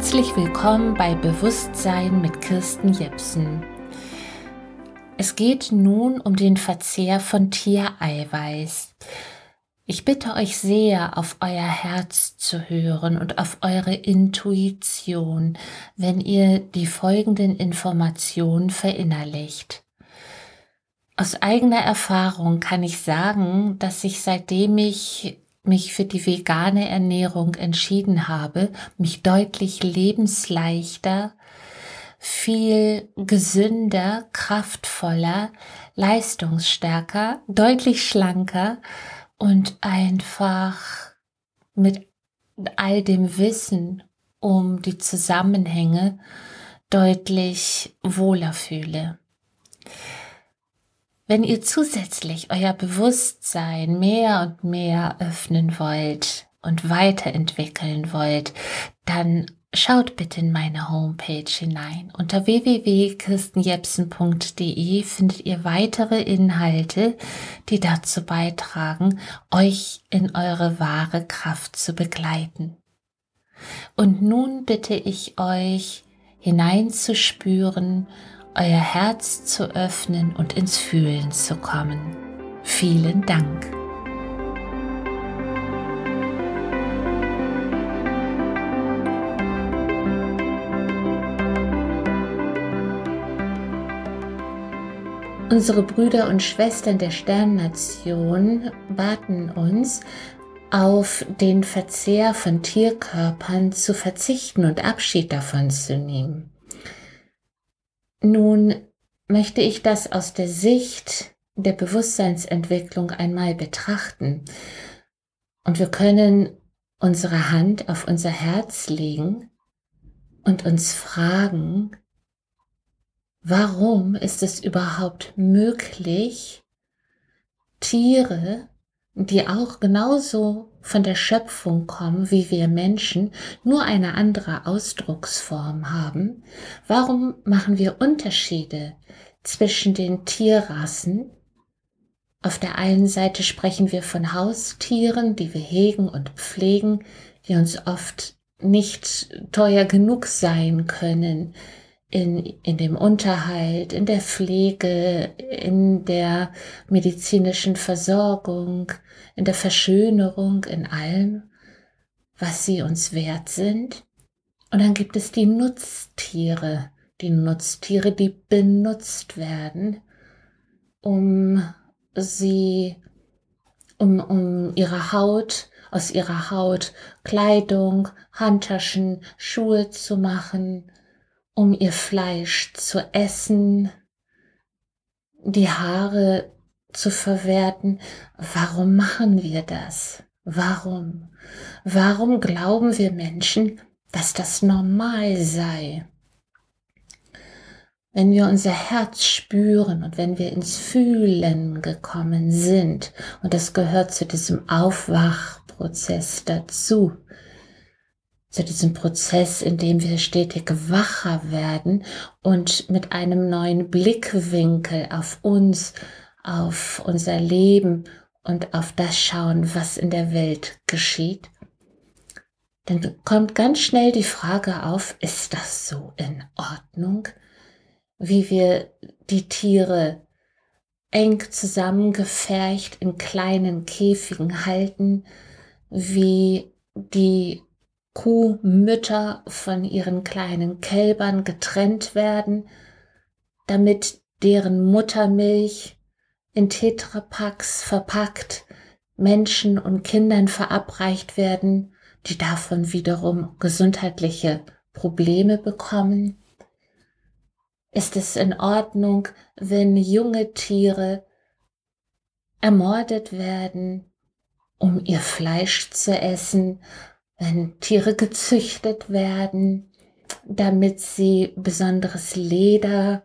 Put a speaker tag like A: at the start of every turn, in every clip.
A: Herzlich willkommen bei Bewusstsein mit Kirsten Jepsen. Es geht nun um den Verzehr von Tiereiweiß. Ich bitte euch sehr, auf euer Herz zu hören und auf eure Intuition, wenn ihr die folgenden Informationen verinnerlicht. Aus eigener Erfahrung kann ich sagen, dass ich seitdem ich mich für die vegane Ernährung entschieden habe, mich deutlich lebensleichter, viel gesünder, kraftvoller, leistungsstärker, deutlich schlanker und einfach mit all dem Wissen um die Zusammenhänge deutlich wohler fühle. Wenn ihr zusätzlich euer Bewusstsein mehr und mehr öffnen wollt und weiterentwickeln wollt, dann schaut bitte in meine Homepage hinein. Unter www.kirstenjepsen.de findet ihr weitere Inhalte, die dazu beitragen, euch in eure wahre Kraft zu begleiten. Und nun bitte ich euch hineinzuspüren euer Herz zu öffnen und ins Fühlen zu kommen. Vielen Dank. Unsere Brüder und Schwestern der Sternnation baten uns, auf den Verzehr von Tierkörpern zu verzichten und Abschied davon zu nehmen. Nun möchte ich das aus der Sicht der Bewusstseinsentwicklung einmal betrachten. Und wir können unsere Hand auf unser Herz legen und uns fragen, warum ist es überhaupt möglich, Tiere, die auch genauso von der Schöpfung kommen wie wir Menschen, nur eine andere Ausdrucksform haben? Warum machen wir Unterschiede zwischen den Tierrassen? Auf der einen Seite sprechen wir von Haustieren, die wir hegen und pflegen, die uns oft nicht teuer genug sein können, in, in dem Unterhalt, in der Pflege, in der medizinischen Versorgung, in der Verschönerung, in allem, was sie uns wert sind. Und dann gibt es die Nutztiere, die Nutztiere, die benutzt werden, um sie, um, um ihre Haut, aus ihrer Haut Kleidung, Handtaschen, Schuhe zu machen, um ihr Fleisch zu essen, die Haare zu verwerten. Warum machen wir das? Warum? Warum glauben wir Menschen, dass das normal sei? Wenn wir unser Herz spüren und wenn wir ins Fühlen gekommen sind, und das gehört zu diesem Aufwachprozess dazu, zu diesem Prozess, in dem wir stetig wacher werden und mit einem neuen Blickwinkel auf uns, auf unser Leben und auf das schauen, was in der Welt geschieht, dann kommt ganz schnell die Frage auf, ist das so in Ordnung, wie wir die Tiere eng zusammengefercht in kleinen Käfigen halten, wie die Kuhmütter von ihren kleinen Kälbern getrennt werden, damit deren Muttermilch in Tetrapacks verpackt Menschen und Kindern verabreicht werden, die davon wiederum gesundheitliche Probleme bekommen? Ist es in Ordnung, wenn junge Tiere ermordet werden, um ihr Fleisch zu essen, wenn Tiere gezüchtet werden, damit sie besonderes Leder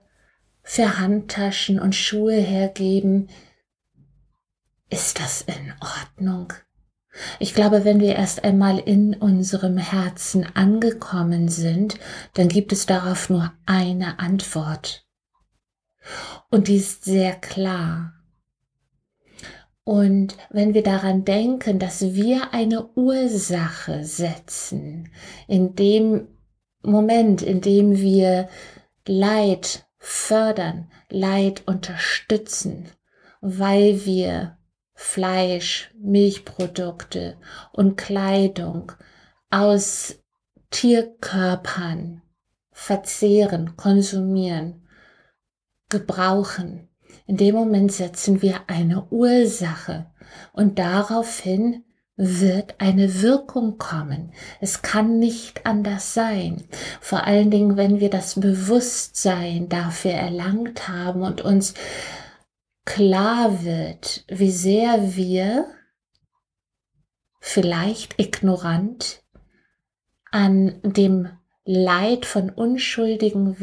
A: für Handtaschen und Schuhe hergeben, ist das in Ordnung? Ich glaube, wenn wir erst einmal in unserem Herzen angekommen sind, dann gibt es darauf nur eine Antwort. Und die ist sehr klar. Und wenn wir daran denken, dass wir eine Ursache setzen, indem Moment, in dem wir Leid fördern, Leid unterstützen, weil wir Fleisch, Milchprodukte und Kleidung aus Tierkörpern verzehren, konsumieren, gebrauchen. In dem Moment setzen wir eine Ursache und daraufhin wird eine Wirkung kommen. Es kann nicht anders sein. Vor allen Dingen, wenn wir das Bewusstsein dafür erlangt haben und uns klar wird, wie sehr wir vielleicht ignorant an dem Leid von unschuldigen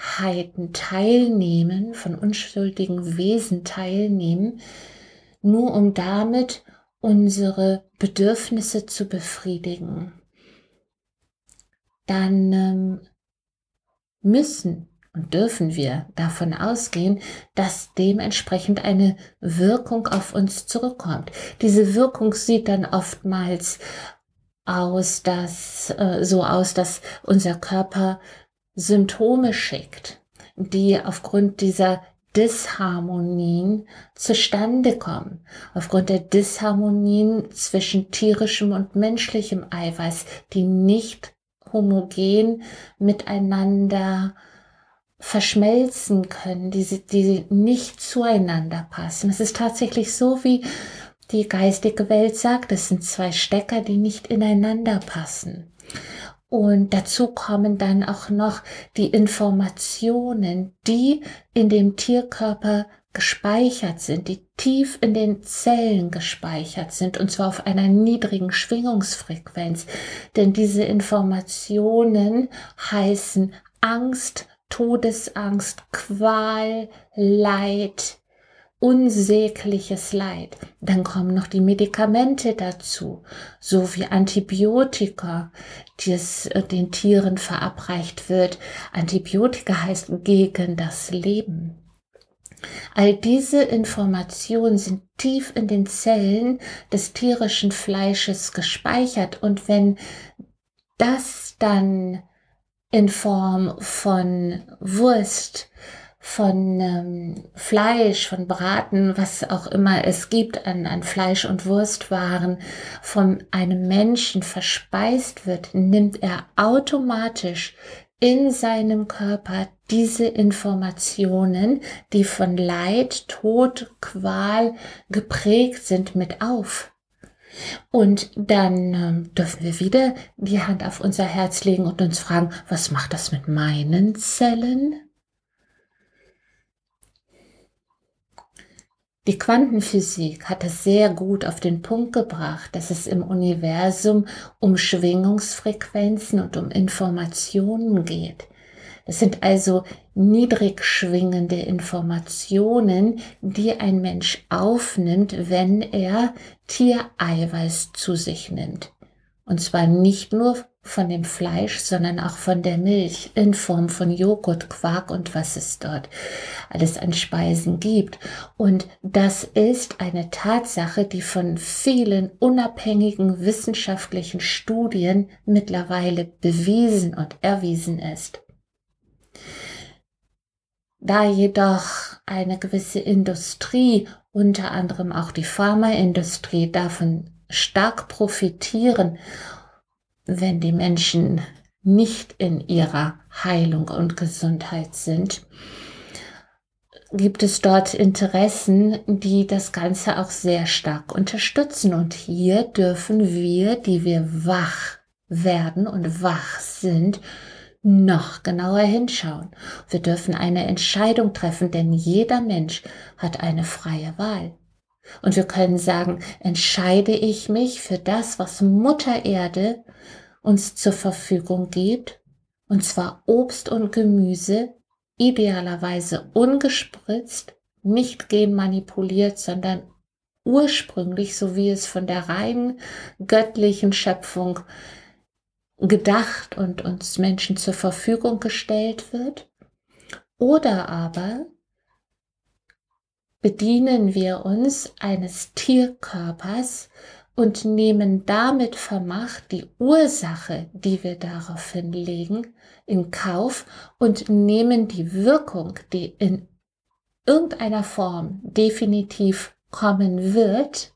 A: Wesenheiten teilnehmen, von unschuldigen Wesen teilnehmen, nur um damit unsere Bedürfnisse zu befriedigen, dann ähm, müssen und dürfen wir davon ausgehen, dass dementsprechend eine Wirkung auf uns zurückkommt. Diese Wirkung sieht dann oftmals aus, dass äh, so aus, dass unser Körper Symptome schickt, die aufgrund dieser Disharmonien zustande kommen, aufgrund der Disharmonien zwischen tierischem und menschlichem Eiweiß, die nicht homogen miteinander verschmelzen können, die, die nicht zueinander passen. Es ist tatsächlich so, wie die geistige Welt sagt, es sind zwei Stecker, die nicht ineinander passen. Und dazu kommen dann auch noch die Informationen, die in dem Tierkörper gespeichert sind, die tief in den Zellen gespeichert sind, und zwar auf einer niedrigen Schwingungsfrequenz. Denn diese Informationen heißen Angst, Todesangst, Qual, Leid, unsägliches Leid. Dann kommen noch die Medikamente dazu, so wie Antibiotika, die es äh, den Tieren verabreicht wird. Antibiotika heißt gegen das Leben. All diese Informationen sind tief in den Zellen des tierischen Fleisches gespeichert und wenn das dann in Form von Wurst, von ähm, Fleisch, von Braten, was auch immer es gibt an, an Fleisch- und Wurstwaren, von einem Menschen verspeist wird, nimmt er automatisch in seinem Körper diese Informationen, die von Leid, Tod, Qual geprägt sind, mit auf. Und dann ähm, dürfen wir wieder die Hand auf unser Herz legen und uns fragen, was macht das mit meinen Zellen? Die Quantenphysik hat es sehr gut auf den Punkt gebracht, dass es im Universum um Schwingungsfrequenzen und um Informationen geht. Es sind also niedrig schwingende Informationen, die ein Mensch aufnimmt, wenn er Tiereiweiß zu sich nimmt. Und zwar nicht nur von dem Fleisch, sondern auch von der Milch in Form von Joghurt, Quark und was es dort alles an Speisen gibt. Und das ist eine Tatsache, die von vielen unabhängigen wissenschaftlichen Studien mittlerweile bewiesen und erwiesen ist. Da jedoch eine gewisse Industrie, unter anderem auch die Pharmaindustrie, davon stark profitieren wenn die Menschen nicht in ihrer Heilung und Gesundheit sind, gibt es dort Interessen, die das Ganze auch sehr stark unterstützen. Und hier dürfen wir, die wir wach werden und wach sind, noch genauer hinschauen. Wir dürfen eine Entscheidung treffen, denn jeder Mensch hat eine freie Wahl. Und wir können sagen, entscheide ich mich für das, was Mutter Erde uns zur Verfügung gibt, und zwar Obst und Gemüse, idealerweise ungespritzt, nicht genmanipuliert, sondern ursprünglich, so wie es von der reinen göttlichen Schöpfung gedacht und uns Menschen zur Verfügung gestellt wird. Oder aber bedienen wir uns eines Tierkörpers, und nehmen damit vermacht die Ursache, die wir daraufhin legen, in Kauf und nehmen die Wirkung, die in irgendeiner Form definitiv kommen wird,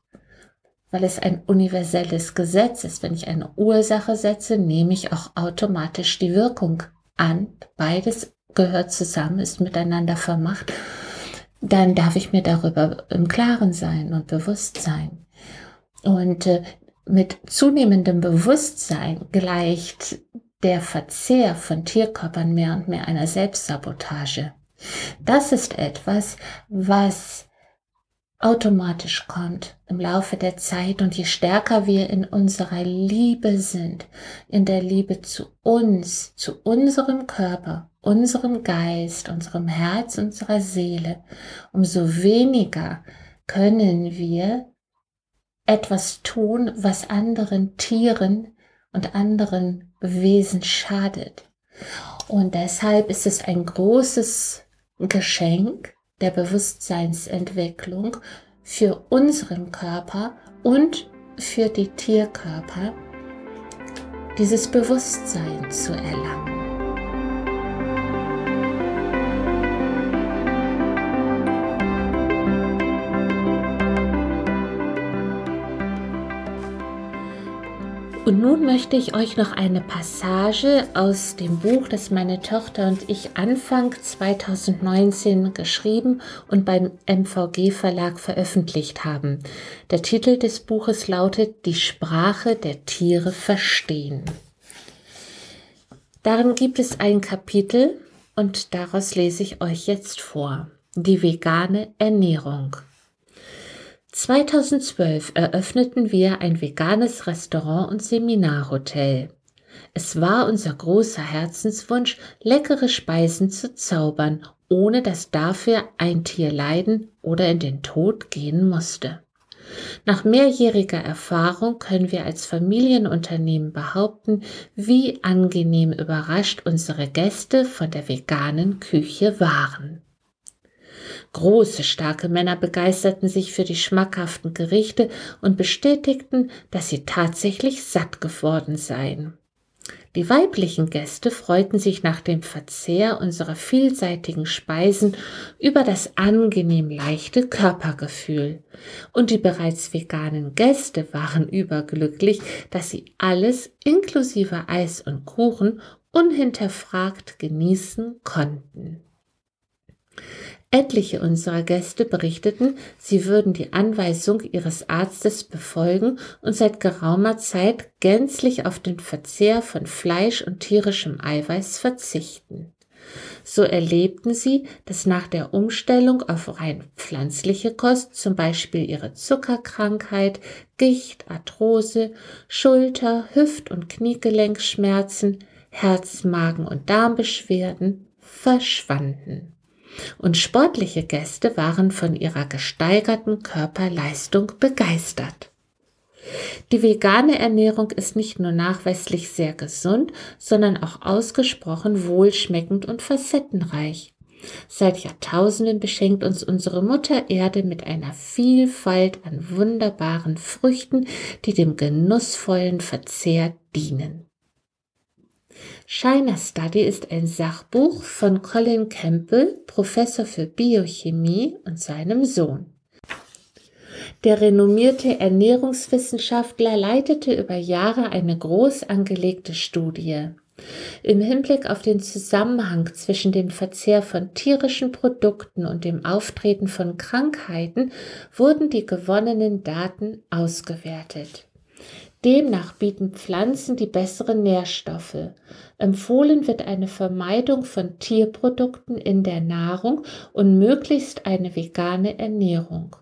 A: weil es ein universelles Gesetz ist. Wenn ich eine Ursache setze, nehme ich auch automatisch die Wirkung an. Beides gehört zusammen, ist miteinander vermacht. Dann darf ich mir darüber im Klaren sein und bewusst sein. Und äh, mit zunehmendem Bewusstsein gleicht der Verzehr von Tierkörpern mehr und mehr einer Selbstsabotage. Das ist etwas, was automatisch kommt im Laufe der Zeit und je stärker wir in unserer Liebe sind, in der Liebe zu uns, zu unserem Körper, unserem Geist, unserem Herz, unserer Seele, umso weniger können wir etwas tun, was anderen Tieren und anderen Wesen schadet. Und deshalb ist es ein großes Geschenk der Bewusstseinsentwicklung für unseren Körper und für die Tierkörper, dieses Bewusstsein zu erlangen. Und nun möchte ich euch noch eine Passage aus dem Buch, das meine Tochter und ich Anfang 2019 geschrieben und beim MVG Verlag veröffentlicht haben. Der Titel des Buches lautet Die Sprache der Tiere verstehen. Darin gibt es ein Kapitel und daraus lese ich euch jetzt vor. Die vegane Ernährung. 2012 eröffneten wir ein veganes Restaurant und Seminarhotel. Es war unser großer Herzenswunsch, leckere Speisen zu zaubern, ohne dass dafür ein Tier leiden oder in den Tod gehen musste. Nach mehrjähriger Erfahrung können wir als Familienunternehmen behaupten, wie angenehm überrascht unsere Gäste von der veganen Küche waren. Große, starke Männer begeisterten sich für die schmackhaften Gerichte und bestätigten, dass sie tatsächlich satt geworden seien. Die weiblichen Gäste freuten sich nach dem Verzehr unserer vielseitigen Speisen über das angenehm leichte Körpergefühl. Und die bereits veganen Gäste waren überglücklich, dass sie alles inklusive Eis und Kuchen unhinterfragt genießen konnten. Etliche unserer Gäste berichteten, sie würden die Anweisung ihres Arztes befolgen und seit geraumer Zeit gänzlich auf den Verzehr von Fleisch und tierischem Eiweiß verzichten. So erlebten sie, dass nach der Umstellung auf rein pflanzliche Kost zum Beispiel ihre Zuckerkrankheit, Gicht, Arthrose, Schulter, Hüft- und Kniegelenkschmerzen, Herz-, Magen- und Darmbeschwerden verschwanden und sportliche Gäste waren von ihrer gesteigerten Körperleistung begeistert. Die vegane Ernährung ist nicht nur nachweislich sehr gesund, sondern auch ausgesprochen wohlschmeckend und facettenreich. Seit Jahrtausenden beschenkt uns unsere Mutter Erde mit einer Vielfalt an wunderbaren Früchten, die dem genussvollen Verzehr dienen. China Study ist ein Sachbuch von Colin Campbell, Professor für Biochemie und seinem Sohn. Der renommierte Ernährungswissenschaftler leitete über Jahre eine groß angelegte Studie. Im Hinblick auf den Zusammenhang zwischen dem Verzehr von tierischen Produkten und dem Auftreten von Krankheiten wurden die gewonnenen Daten ausgewertet. Demnach bieten Pflanzen die besseren Nährstoffe. Empfohlen wird eine Vermeidung von Tierprodukten in der Nahrung und möglichst eine vegane Ernährung.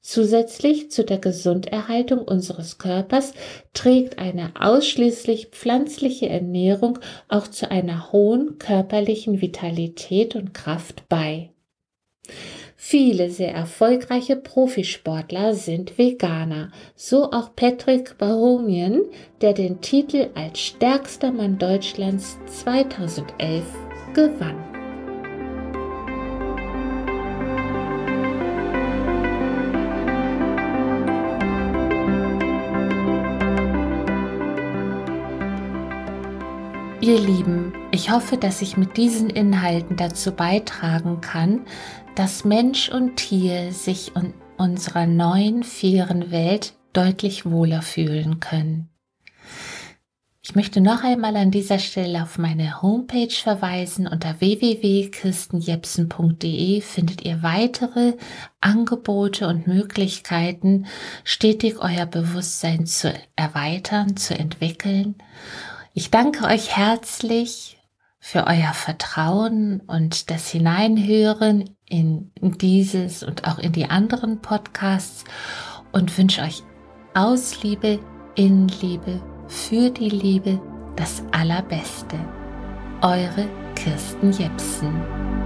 A: Zusätzlich zu der Gesunderhaltung unseres Körpers trägt eine ausschließlich pflanzliche Ernährung auch zu einer hohen körperlichen Vitalität und Kraft bei. Viele sehr erfolgreiche Profisportler sind Veganer, so auch Patrick Bahoumien, der den Titel als stärkster Mann Deutschlands 2011 gewann. Ihr Lieben, ich hoffe, dass ich mit diesen Inhalten dazu beitragen kann, dass Mensch und Tier sich in unserer neuen, fairen Welt deutlich wohler fühlen können. Ich möchte noch einmal an dieser Stelle auf meine Homepage verweisen. Unter www.kirstenjepsen.de findet ihr weitere Angebote und Möglichkeiten, stetig euer Bewusstsein zu erweitern, zu entwickeln. Ich danke euch herzlich für euer Vertrauen und das Hineinhören in dieses und auch in die anderen Podcasts und wünsche euch aus Liebe, in Liebe, für die Liebe das Allerbeste. Eure Kirsten Jepsen.